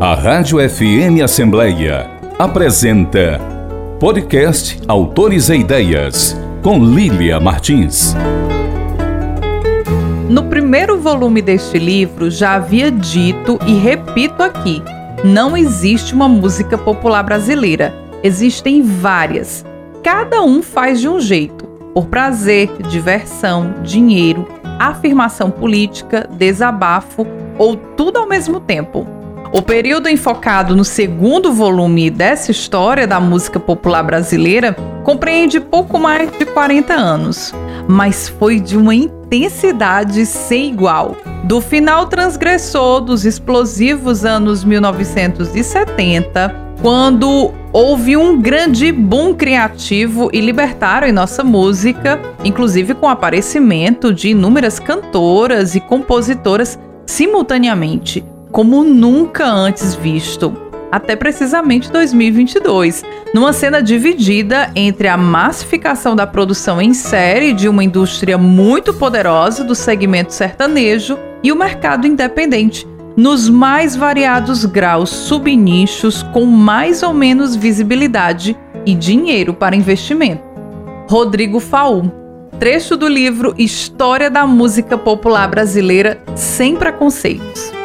A Rádio FM Assembleia apresenta Podcast Autores e Ideias, com Lília Martins. No primeiro volume deste livro, já havia dito e repito aqui: não existe uma música popular brasileira. Existem várias. Cada um faz de um jeito, por prazer, diversão, dinheiro, afirmação política, desabafo ou tudo ao mesmo tempo. O período enfocado no segundo volume dessa história da música popular brasileira compreende pouco mais de 40 anos, mas foi de uma intensidade sem igual. Do final transgressor dos explosivos anos 1970, quando houve um grande boom criativo e libertário em nossa música, inclusive com o aparecimento de inúmeras cantoras e compositoras simultaneamente como nunca antes visto, até precisamente 2022, numa cena dividida entre a massificação da produção em série de uma indústria muito poderosa do segmento sertanejo e o mercado independente, nos mais variados graus subnichos com mais ou menos visibilidade e dinheiro para investimento. Rodrigo Faú. Trecho do livro História da Música Popular Brasileira Sem Preconceitos.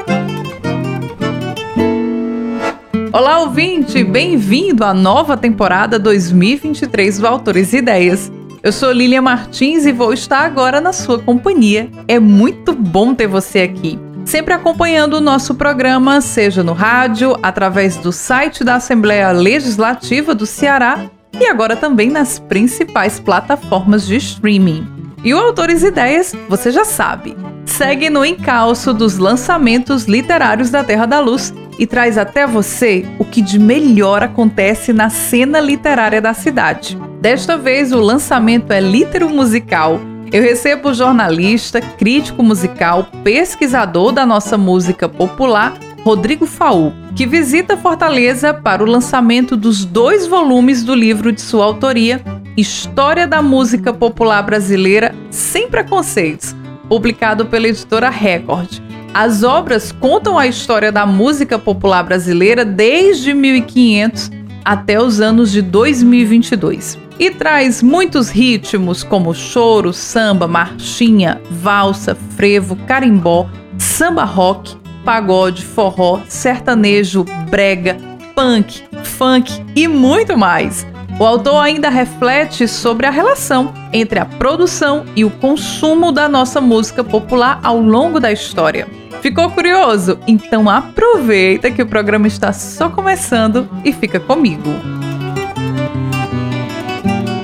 Olá, ouvinte! Bem-vindo à nova temporada 2023 do Autores e Ideias. Eu sou Lilia Martins e vou estar agora na sua companhia. É muito bom ter você aqui. Sempre acompanhando o nosso programa, seja no rádio, através do site da Assembleia Legislativa do Ceará e agora também nas principais plataformas de streaming. E o Autores Ideias, você já sabe, segue no encalço dos lançamentos literários da Terra da Luz e traz até você o que de melhor acontece na cena literária da cidade. Desta vez, o lançamento é Litero Musical. Eu recebo o jornalista, crítico musical, pesquisador da nossa música popular, Rodrigo Faú, que visita Fortaleza para o lançamento dos dois volumes do livro de sua autoria, História da Música Popular Brasileira Sem Preconceitos, publicado pela editora Record. As obras contam a história da música popular brasileira desde 1500 até os anos de 2022 e traz muitos ritmos como choro, samba, marchinha, valsa, frevo, carimbó, samba rock, pagode, forró, sertanejo, brega, punk, funk e muito mais. O autor ainda reflete sobre a relação entre a produção e o consumo da nossa música popular ao longo da história. Ficou curioso? Então aproveita que o programa está só começando e fica comigo.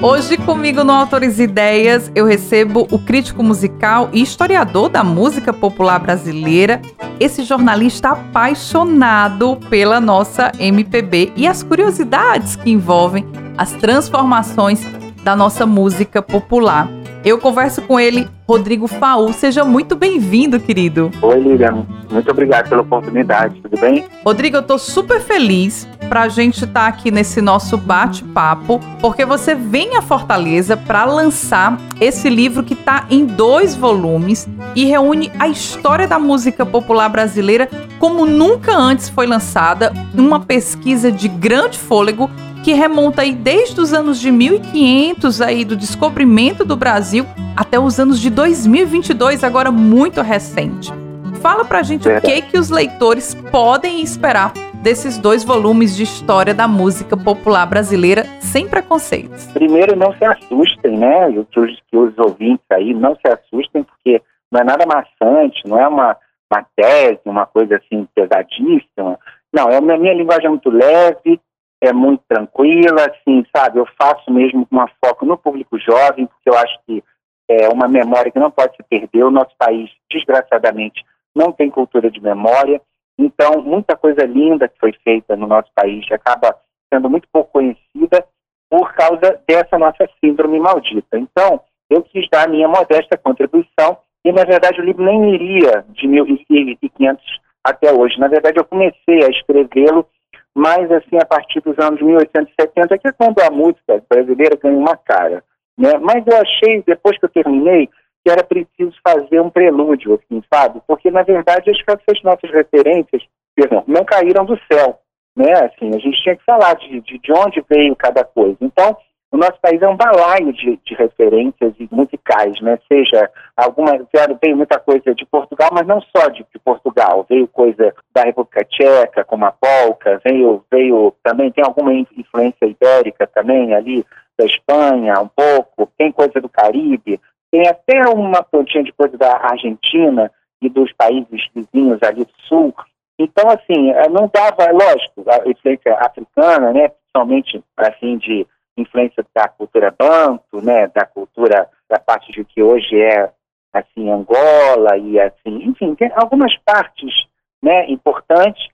Hoje comigo no Autores Ideias eu recebo o crítico musical e historiador da música popular brasileira, esse jornalista apaixonado pela nossa MPB e as curiosidades que envolvem as transformações da nossa música popular. Eu converso com ele, Rodrigo Faú. Seja muito bem-vindo, querido. Oi, Lilian. Muito obrigado pela oportunidade, tudo bem? Rodrigo, eu tô super feliz pra gente estar tá aqui nesse nosso bate-papo, porque você vem a Fortaleza para lançar esse livro que tá em dois volumes e reúne a história da música popular brasileira como nunca antes foi lançada, uma pesquisa de grande fôlego que remonta aí desde os anos de 1500 aí do descobrimento do Brasil até os anos de 2022, agora muito recente. Fala pra gente o que que os leitores podem esperar desses dois volumes de história da música popular brasileira sem preconceitos. Primeiro, não se assustem, né? Os, que os ouvintes aí não se assustem, porque não é nada maçante, não é uma, uma tese, uma coisa assim pesadíssima. Não, é a minha linguagem é muito leve, é muito tranquila, assim, sabe? Eu faço mesmo com uma foco no público jovem, porque eu acho que é uma memória que não pode se perder. O nosso país, desgraçadamente, não tem cultura de memória. Então, muita coisa linda que foi feita no nosso país acaba sendo muito pouco conhecida por causa dessa nossa síndrome maldita. Então, eu quis dar a minha modesta contribuição e, na verdade, o livro nem iria de 1500 até hoje. Na verdade, eu comecei a escrevê-lo mas assim a partir dos anos 1870, que é quando a música brasileira ganha uma cara. Né? Mas eu achei, depois que eu terminei, que era preciso fazer um prelúdio, assim, sabe? Porque, na verdade, acho que essas nossas referências perdão, não caíram do céu, né? Assim, a gente tinha que falar de, de, de onde veio cada coisa. Então, o nosso país é um balaio de, de referências musicais, né? Seja alguma veio muita coisa de Portugal, mas não só de, de, Portugal. Veio coisa da República Tcheca, como a polca, veio veio também tem alguma influência ibérica também ali da Espanha, um pouco. Tem coisa do Caribe, tem até uma pontinha de coisa da Argentina e dos países vizinhos ali do sul. Então, assim, eh, não dava, lógico, a influência africana, né? Principalmente assim de influência da cultura banto, né, da cultura da parte de que hoje é assim Angola e assim, enfim, tem algumas partes, né, importantes.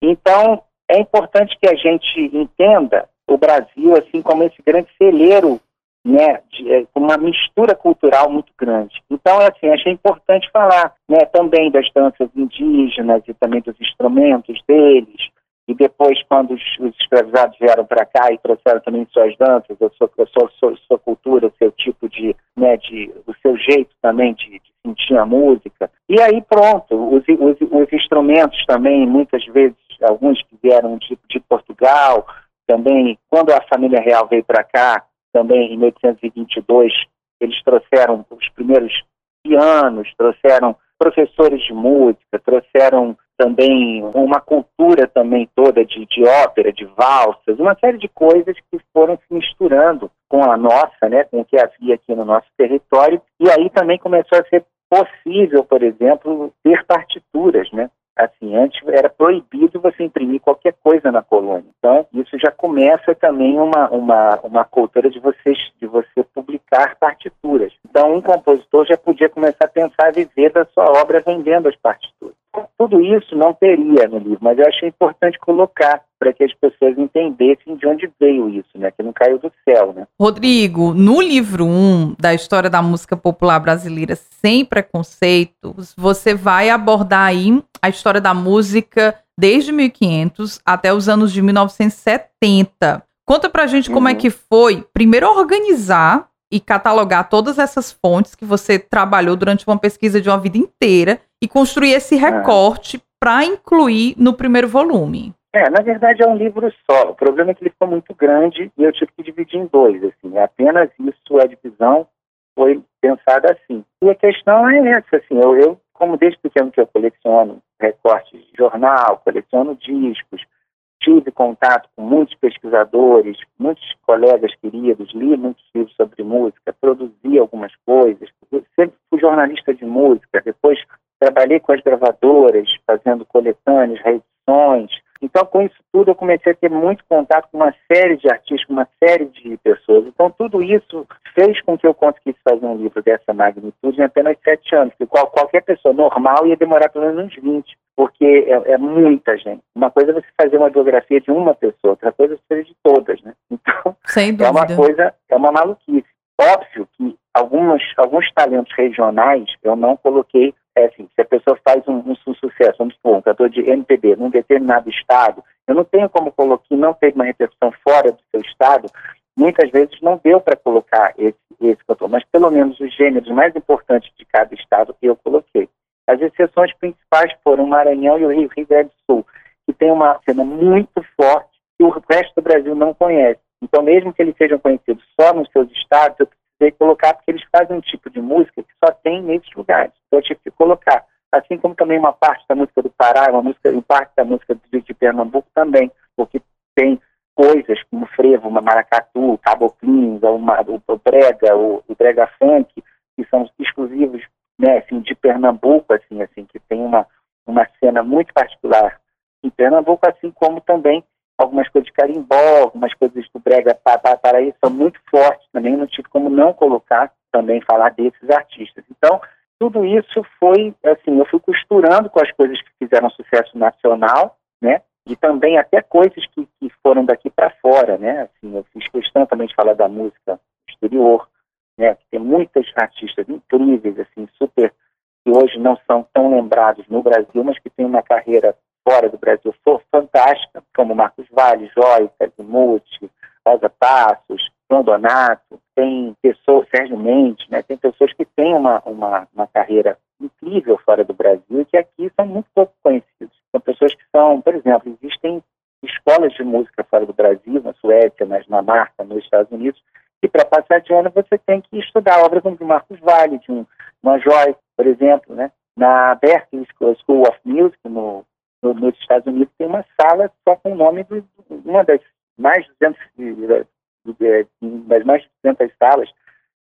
Então, é importante que a gente entenda o Brasil assim como esse grande celeiro, né, é, com uma mistura cultural muito grande. Então, é assim, achei importante falar, né, também das danças indígenas e também dos instrumentos deles, e depois, quando os, os escravizados vieram para cá e trouxeram também suas danças, a sua, a sua, sua, sua cultura, o seu tipo de, né, de, o seu jeito também de, de sentir a música. E aí pronto, os, os, os, instrumentos também, muitas vezes, alguns que vieram de, de Portugal, também, quando a família real veio para cá, também em 1822, eles trouxeram os primeiros pianos, trouxeram professores de música, trouxeram também uma cultura também toda de, de ópera, de valsas, uma série de coisas que foram se misturando com a nossa, né, com o que havia aqui no nosso território, e aí também começou a ser possível, por exemplo, ter partituras, né? Assim, antes era proibido você imprimir qualquer coisa na colônia. Então, isso já começa também uma, uma, uma cultura de, vocês, de você publicar partituras. Então, um compositor já podia começar a pensar a viver da sua obra vendendo as partituras. Tudo isso não teria no livro, mas eu achei importante colocar para que as pessoas entendessem de onde veio isso, né? Que não caiu do céu, né? Rodrigo, no livro 1 um, da história da música popular brasileira sem preconceitos, você vai abordar aí a história da música desde 1500 até os anos de 1970. Conta pra gente uhum. como é uhum. que foi, primeiro, organizar e catalogar todas essas fontes que você trabalhou durante uma pesquisa de uma vida inteira e construir esse é. recorte é. para incluir no primeiro volume. É, na verdade é um livro só. O problema é que ele ficou muito grande e eu tive que dividir em dois. Assim, apenas isso, a divisão foi pensada assim. E a questão é essa, assim, eu, eu como desde pequeno que eu coleciono recortes de jornal, coleciono discos, tive contato com muitos pesquisadores, muitos colegas queridos, li muitos livros sobre música, produzi algumas coisas, sempre fui jornalista de música, depois trabalhei com as gravadoras, fazendo coletâneas, reedições, então, com isso tudo, eu comecei a ter muito contato com uma série de artistas, com uma série de pessoas. Então, tudo isso fez com que eu conseguisse fazer um livro dessa magnitude em apenas sete anos, que qual, qualquer pessoa normal ia demorar pelo menos uns 20, porque é, é, muita gente. Uma coisa é você fazer uma biografia de uma pessoa, outra coisa é você fazer de todas, né? Então, é uma coisa, é uma maluquice. Óbvio que alguns, alguns talentos regionais eu não coloquei é assim, se a pessoa faz um, um, sucesso, vamos supor, um cantor de MPB num determinado estado, eu não tenho como colocar, não teve uma repercussão fora do seu estado, muitas vezes não deu para colocar esse, esse cantor, mas pelo menos os gêneros mais importantes de cada estado eu coloquei. As exceções principais foram o Maranhão e o Rio, Rio Grande do Sul, que tem uma cena muito forte que o resto do Brasil não conhece. Então, mesmo que eles sejam conhecidos só nos seus estados, eu precisei colocar porque eles fazem um tipo de música que só tem nesses lugares. Então eu tive que colocar. Assim como também uma parte da música do Pará, uma música, em parte da música de Pernambuco também, porque tem coisas como frevo, uma maracatu, caboclinhos, uma, o, o brega, o, o brega funk, que são exclusivos, né, assim, de Pernambuco, assim, assim, que tem uma, uma cena muito particular em Pernambuco, assim como também algumas coisas de carimbó, algumas coisas do brega paraíso são muito fortes também, não tive como não colocar também falar desses artistas. Então, tudo isso foi, assim, eu fui costurando com as coisas que fizeram sucesso nacional, né, e também até coisas que, que foram daqui para fora, né, assim, eu fiz questão também de falar da música exterior, né, tem muitas artistas incríveis, assim, super, que hoje não são tão lembrados no Brasil, mas que têm uma carreira fora do Brasil for fantástica, como Marcos Vale, Joyce, Azimuth, Rosa Passos, Donato, tem pessoas, Sérgio Mendes, né, tem pessoas que têm uma, uma, uma carreira incrível fora do Brasil e que aqui são muito pouco conhecidos. Então, pessoas que são, por exemplo, existem escolas de música fora do Brasil, na Suécia, na Dinamarca, nos Estados Unidos, e para passar de ano você tem que estudar obras como de Marcos Valle, de um, uma Joyce, por exemplo, né? Na Berklee School of Music, no, no, nos Estados Unidos, tem uma sala só com o nome de uma das mais de 200, das mais de 200 salas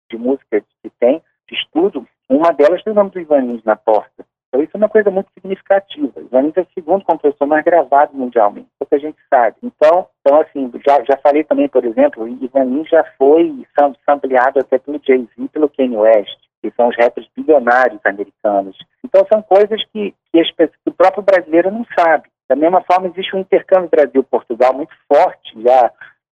de música que tem, de estudo, uma delas tem o nome do Ivan Lins na porta. Então isso é uma coisa muito significativa. Ivan Lins é o segundo compositor mais gravado mundialmente, pouca gente sabe. Então, então assim, já, já falei também, por exemplo, Ivan Lins já foi sampleado até pelo Jay-Z e pelo Kanye West, que são os rappers bilionários americanos. Então são coisas que, que, as, que o próprio brasileiro não sabe. Da mesma forma, existe um intercâmbio Brasil-Portugal muito forte já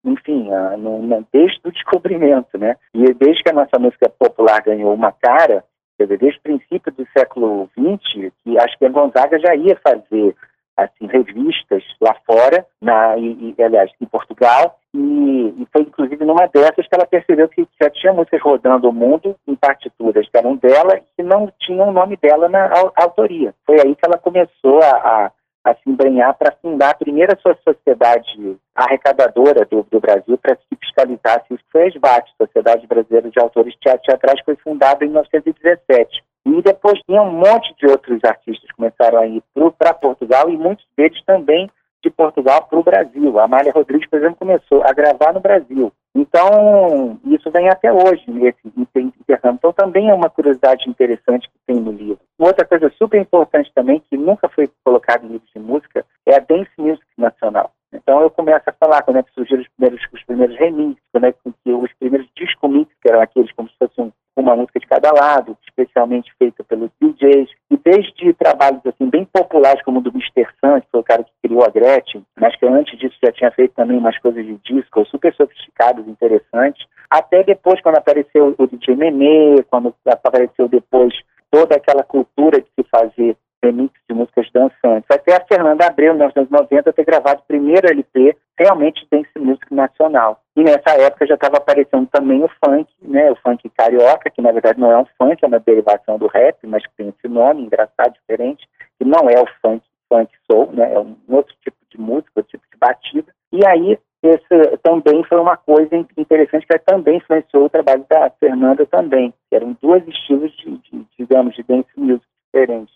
enfim, no, desde o descobrimento, né? E desde que a nossa música popular ganhou uma cara, quer dizer, desde o princípio do século XX, que acho que a Gonzaga já ia fazer assim revistas lá fora, na, e, e aliás, em Portugal, e, e, foi inclusive numa dessas que ela percebeu que já tinha músicas rodando o mundo em partituras que eram dela e não tinham o nome dela na autoria. Foi aí que ela começou a, a a se embrenhar para fundar a primeira sociedade arrecadadora do, do Brasil para se fiscalizar isso foi a SBAT, Sociedade Brasileira de Autores Teatrais, foi fundada em 1917. E depois tinha um monte de outros artistas que começaram a ir para Portugal e muitos deles também de Portugal para o Brasil. A Amália Rodrigues, por exemplo, começou a gravar no Brasil. Então, isso vem até hoje, nesse intercâmbio. Então, também é uma curiosidade interessante que tem no livro. Outra coisa super importante também, que nunca foi colocada em livros de música, é a Dance Music Nacional. Então, eu começo a falar quando é que surgiram os primeiros, os primeiros remixes, quando é que os primeiros disco mix, que eram aqueles como se fosse um, uma música de cada lado, especialmente feita pelos DJs, e desde trabalhos assim bem populares como o do Mr. Sun, que foi o cara que criou a Gretchen, mas que antes disso já tinha feito também umas coisas de disco super sofisticadas, interessantes, até depois quando apareceu o DJ Nenê, quando apareceu depois toda aquela cultura de se fazer remix de músicas dançantes. Até a Fernanda Abreu, em 1990, ter gravado o primeiro LP realmente dance music nacional. E nessa época já estava aparecendo também o funk, né, o funk carioca, que na verdade não é um funk, é uma derivação do rap, mas tem esse nome engraçado, diferente, que não é o funk, funk soul, né, é um outro tipo de música, outro tipo de batida. E aí esse também foi uma coisa interessante que também influenciou o trabalho da Fernanda também, eram dois estilos de, de digamos, de dance music diferentes,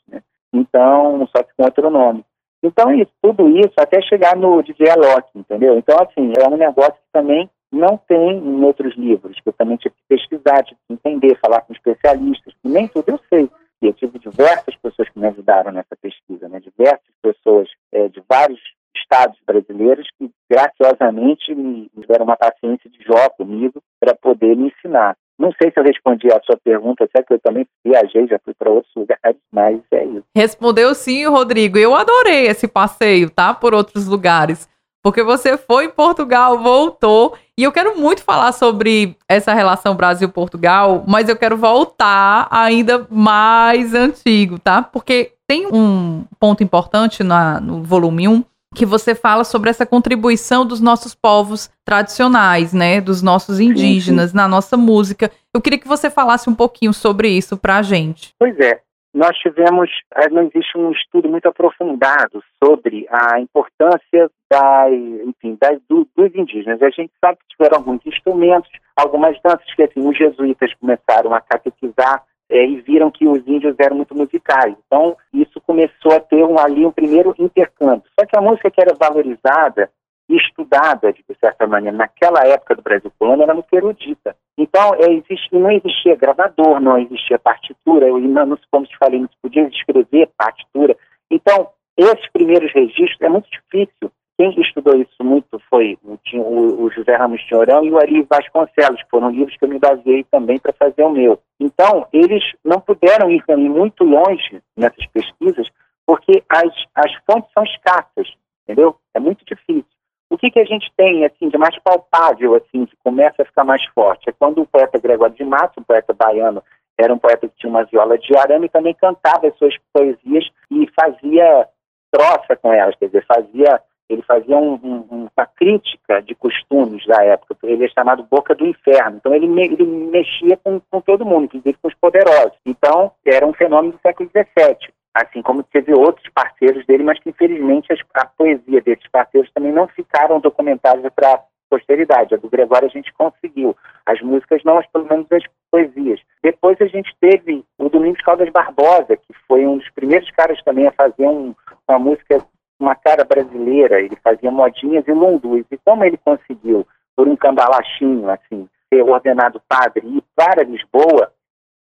só que com outro nome. Então, isso, tudo isso até chegar no DJ Alok, entendeu? Então, assim, é um negócio que também não tem em outros livros, que eu também tive que pesquisar, tive que entender, falar com especialistas, que nem tudo eu sei. E eu tive diversas pessoas que me ajudaram nessa pesquisa, né? diversas pessoas é, de vários estados brasileiros que graciosamente me deram uma paciência de Jó comigo para poder me ensinar. Não sei se eu respondi a sua pergunta, até que eu também viajei, já fui para outros lugares, mas é isso. Respondeu sim, Rodrigo. Eu adorei esse passeio, tá? Por outros lugares. Porque você foi em Portugal, voltou. E eu quero muito falar sobre essa relação Brasil-Portugal, mas eu quero voltar ainda mais antigo, tá? Porque tem um ponto importante na, no volume 1 que você fala sobre essa contribuição dos nossos povos tradicionais, né, dos nossos indígenas na nossa música. Eu queria que você falasse um pouquinho sobre isso para a gente. Pois é, nós tivemos, eh, não existe um estudo muito aprofundado sobre a importância das, enfim, das, do, dos indígenas. A gente sabe que tiveram alguns instrumentos, algumas danças que assim, os jesuítas começaram a catequizar é, e viram que os índios eram muito musicais. Então, isso começou a ter um, ali um primeiro intercâmbio. Só que a música que era valorizada e estudada, de certa maneira, naquela época do Brasil colônia, era muito erudita. Então, é, existe, não existia gravador, não existia partitura, e não, como te falei, não se podia escrever partitura. Então, esses primeiros registros é muito difícil quem estudou isso muito foi o, o, o José Ramos Tinhorão e o Ari Vasconcelos, que foram livros que eu me baseei também para fazer o meu. Então, eles não puderam ir muito longe nessas pesquisas, porque as, as fontes são escassas, entendeu? É muito difícil. O que, que a gente tem assim de mais palpável, assim, que começa a ficar mais forte? É quando o poeta Gregório de Matos, um poeta baiano, era um poeta que tinha uma viola de arame e também cantava as suas poesias e fazia troça com elas, quer dizer, fazia ele fazia um, um, uma crítica de costumes da época, ele é chamado Boca do Inferno. Então ele, me, ele mexia com, com todo mundo, inclusive com os poderosos. Então era um fenômeno do século XVII. assim como teve outros parceiros dele, mas que infelizmente a poesia desses parceiros também não ficaram documentadas para posteridade. A do Gregório a gente conseguiu. As músicas não, mas pelo menos as poesias. Depois a gente teve o Domingos Caldas Barbosa, que foi um dos primeiros caras também a fazer um, uma música, uma cara brasileira. Ele fazia modinhas e lundus. E como ele conseguiu, por um cambalachinho, assim, ser ordenado padre e ir para Lisboa,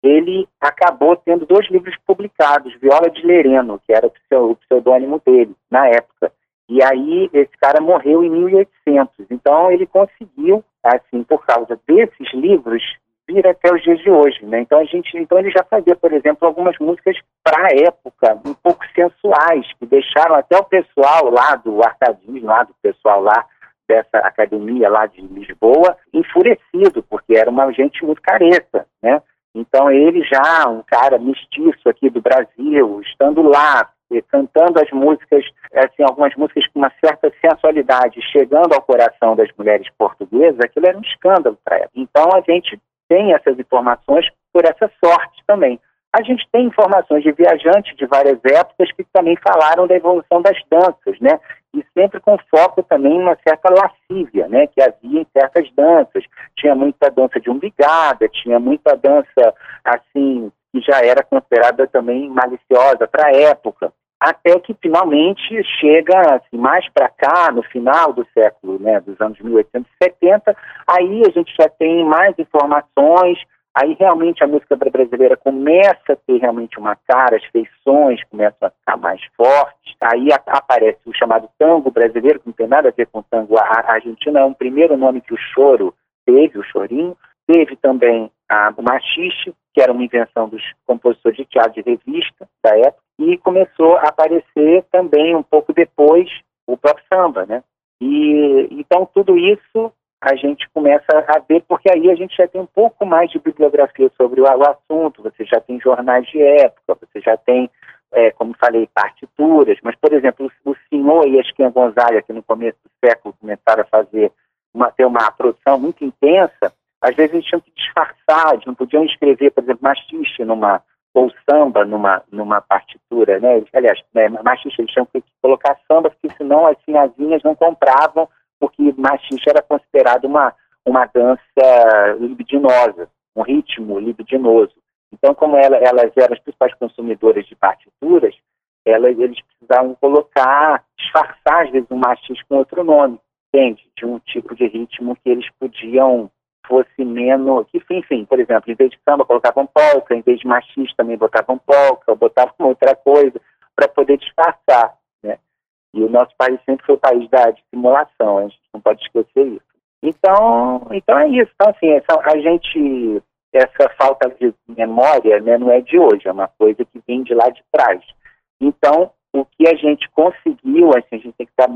ele acabou tendo dois livros publicados, Viola de Lereno, que era o pseudônimo dele na época. E aí esse cara morreu em 1800. Então ele conseguiu, assim, por causa desses livros, vir até os dias de hoje, né? Então a gente, então ele já fazia, por exemplo, algumas músicas para a época, um pouco sensuais, que deixaram até o pessoal lá do arcadismo, lá do pessoal lá dessa academia lá de Lisboa, enfurecido, porque era uma gente muito careta, né? Então ele já, um cara mestiço aqui do Brasil, estando lá, cantando as músicas, assim, algumas músicas com uma certa sensualidade, chegando ao coração das mulheres portuguesas, aquilo era um escândalo para ela. Então a gente tem essas informações por essa sorte também. A gente tem informações de viajantes de várias épocas que também falaram da evolução das danças, né? E sempre com foco também em uma certa lascívia, né? Que havia em certas danças. Tinha muita dança de umbigada, tinha muita dança, assim, que já era considerada também maliciosa para a época até que finalmente chega assim, mais para cá, no final do século, né, dos anos 1870, aí a gente já tem mais informações, aí realmente a música brasileira começa a ter realmente uma cara, as feições começam a ficar mais fortes, aí a, aparece o chamado tango brasileiro, que não tem nada a ver com tango argentino, é um primeiro nome que o choro teve, o chorinho, teve também a, o machixe, que era uma invenção dos compositores de teatro de revista da época, e começou a aparecer também um pouco depois o próprio samba, né? E então tudo isso a gente começa a ver, porque aí a gente já tem um pouco mais de bibliografia sobre o, o assunto, você já tem jornais de época, você já tem, é, como falei, partituras, mas, por exemplo, o, o senhor e a Esquinha Gonzaga, que no começo do século começaram a fazer uma, ter uma produção muito intensa, às vezes eles tinham que disfarçar, eles não podiam escrever, por exemplo, machixe numa, ou samba numa, numa partitura, né? Aliás, né, machixe, eles tinham que colocar samba, porque senão as sinhazinhas não compravam, porque machixe era considerado uma, uma dança libidinosa, um ritmo libidinoso. Então, como ela, elas eram as principais consumidoras de partituras, eles precisavam colocar, disfarçar, às vezes, um machixe com outro nome, entende? De um tipo de ritmo que eles podiam fosse menos. Que, enfim, por exemplo, em vez de samba colocavam polca, em vez de machista também botavam polca, botavam outra coisa, para poder disfarçar. Né? E o nosso país sempre foi o país da dissimulação, a gente não pode esquecer isso. Então, então é isso. Então, assim, essa, a gente. Essa falta de memória né, não é de hoje, é uma coisa que vem de lá de trás. Então, o que a gente conseguiu, assim, a gente tem que estar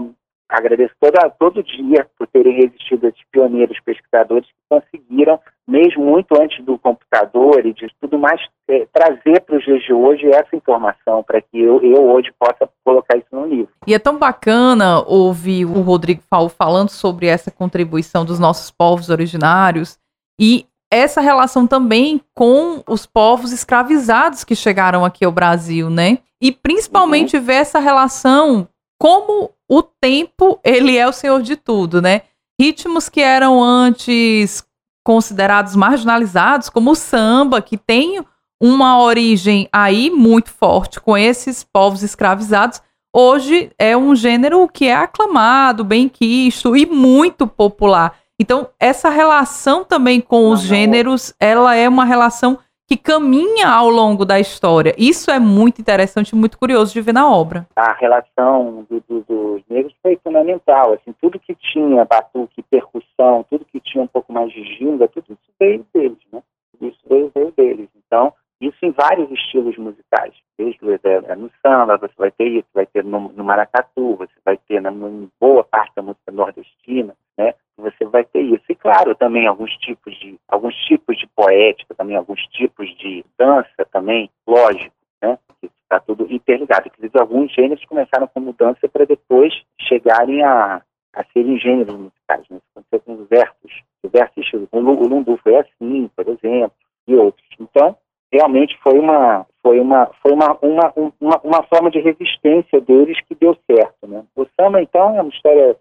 Agradeço toda, todo dia por terem existido esses pioneiros pesquisadores que conseguiram, mesmo muito antes do computador e de tudo mais, é, trazer para os dias de hoje essa informação para que eu, eu hoje possa colocar isso no livro. E é tão bacana ouvir o Rodrigo Paulo falando sobre essa contribuição dos nossos povos originários e essa relação também com os povos escravizados que chegaram aqui ao Brasil, né? E principalmente uhum. ver essa relação como o tempo ele é o senhor de tudo, né? Ritmos que eram antes considerados marginalizados, como o samba, que tem uma origem aí muito forte com esses povos escravizados, hoje é um gênero que é aclamado, bem quisto e muito popular. Então, essa relação também com os gêneros, ela é uma relação que caminha ao longo da história. Isso é muito interessante, muito curioso de ver na obra. A relação do, do, dos negros foi fundamental. Assim, tudo que tinha batuque, percussão, tudo que tinha um pouco mais de ginga, tudo isso veio deles, né? Isso veio, veio deles. Então, isso em vários estilos musicais. Desde é, no samba, você vai ter isso, vai ter no, no maracatu, você vai ter na, boa parte da música nordestina, né? Você vai ter isso. E claro, também alguns tipos de alguns tipos de poética, também alguns tipos de dança também, lógico, né? Está tudo interligado. Inclusive, alguns gêneros começaram como dança para depois chegarem a, a serem gêneros musicais. Né? Isso aconteceu com os versos, diversos estilos. O lundu foi assim, por exemplo, e outros. Então, realmente foi uma foi uma foi uma, uma, uma, uma forma de resistência deles que deu certo, né? O samba então é uma história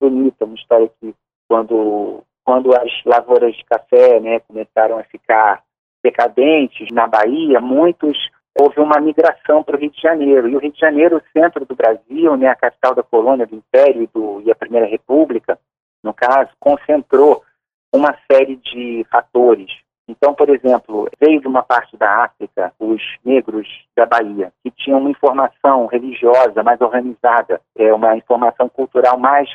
bonita, uma história que quando quando as lavouras de café, né, começaram a ficar decadentes na Bahia, muitos houve uma migração para o Rio de Janeiro. E o Rio de Janeiro, o centro do Brasil, né, a capital da colônia do Império e, do, e a Primeira República, no caso, concentrou uma série de fatores. Então, por exemplo, veio de uma parte da África os negros da Bahia, que tinham uma informação religiosa mais organizada, é, uma informação cultural mais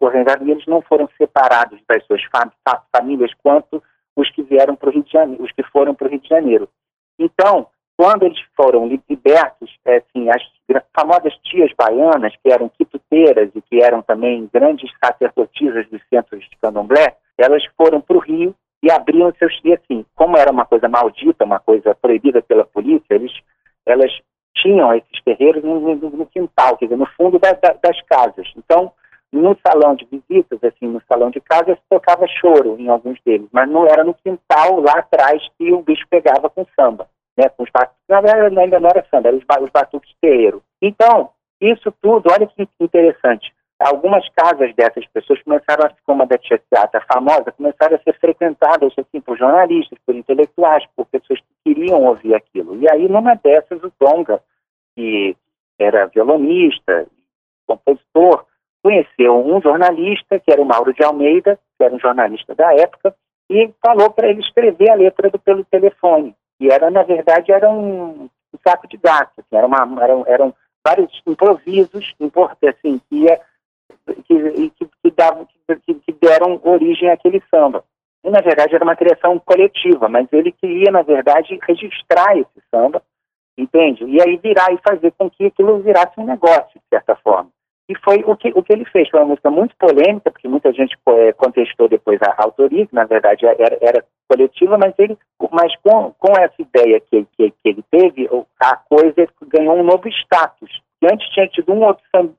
organizada, e eles não foram separados das suas famílias quanto os que vieram para o Rio de Janeiro, os que foram para o Rio de Janeiro. Então, quando eles foram libertos, é, assim, as famosas tias baianas, que eram quituteiras e que eram também grandes sacerdotisas dos centros de candomblé, elas foram para o Rio e abriam seus... E assim, como era uma coisa maldita, uma coisa proibida pela polícia, eles, elas tinham esses terreiros no, no, no quintal, quer dizer, no fundo da, da, das casas. Então, no salão de visitas, assim, no salão de casa, se tocava choro em alguns deles, mas não era no quintal lá atrás que o bicho pegava com samba, né, com os batuques, na verdade ainda não era samba, eram os, os batuques terreiro. Então, isso tudo, olha que interessante, algumas casas dessas pessoas começaram a, como a da Tia Teata famosa, começaram a ser frequentadas assim, por jornalistas, por intelectuais, por pessoas que queriam ouvir aquilo. E aí, numa dessas, o Donga, que era violonista, compositor, conheceu um jornalista, que era o Mauro de Almeida, que era um jornalista da época, e falou para ele escrever a letra do, pelo telefone. E era, na verdade, era um, um saco de gato, assim, era uma, eram, eram vários improvisos, assim, que, ia, que, que, que, que, que deram origem àquele samba. E, na verdade, era uma criação coletiva, mas ele queria, na verdade, registrar esse samba, entende? E aí virar e fazer com que aquilo virasse um negócio, de certa forma. E foi o que, o que ele fez. Foi uma música muito polêmica, porque muita gente é, contestou depois a autoria, que na verdade era, era coletiva, mas, ele, mas com, com essa ideia que, que, que, ele teve, a coisa ganhou um novo status. E antes tinha tido um outro samba,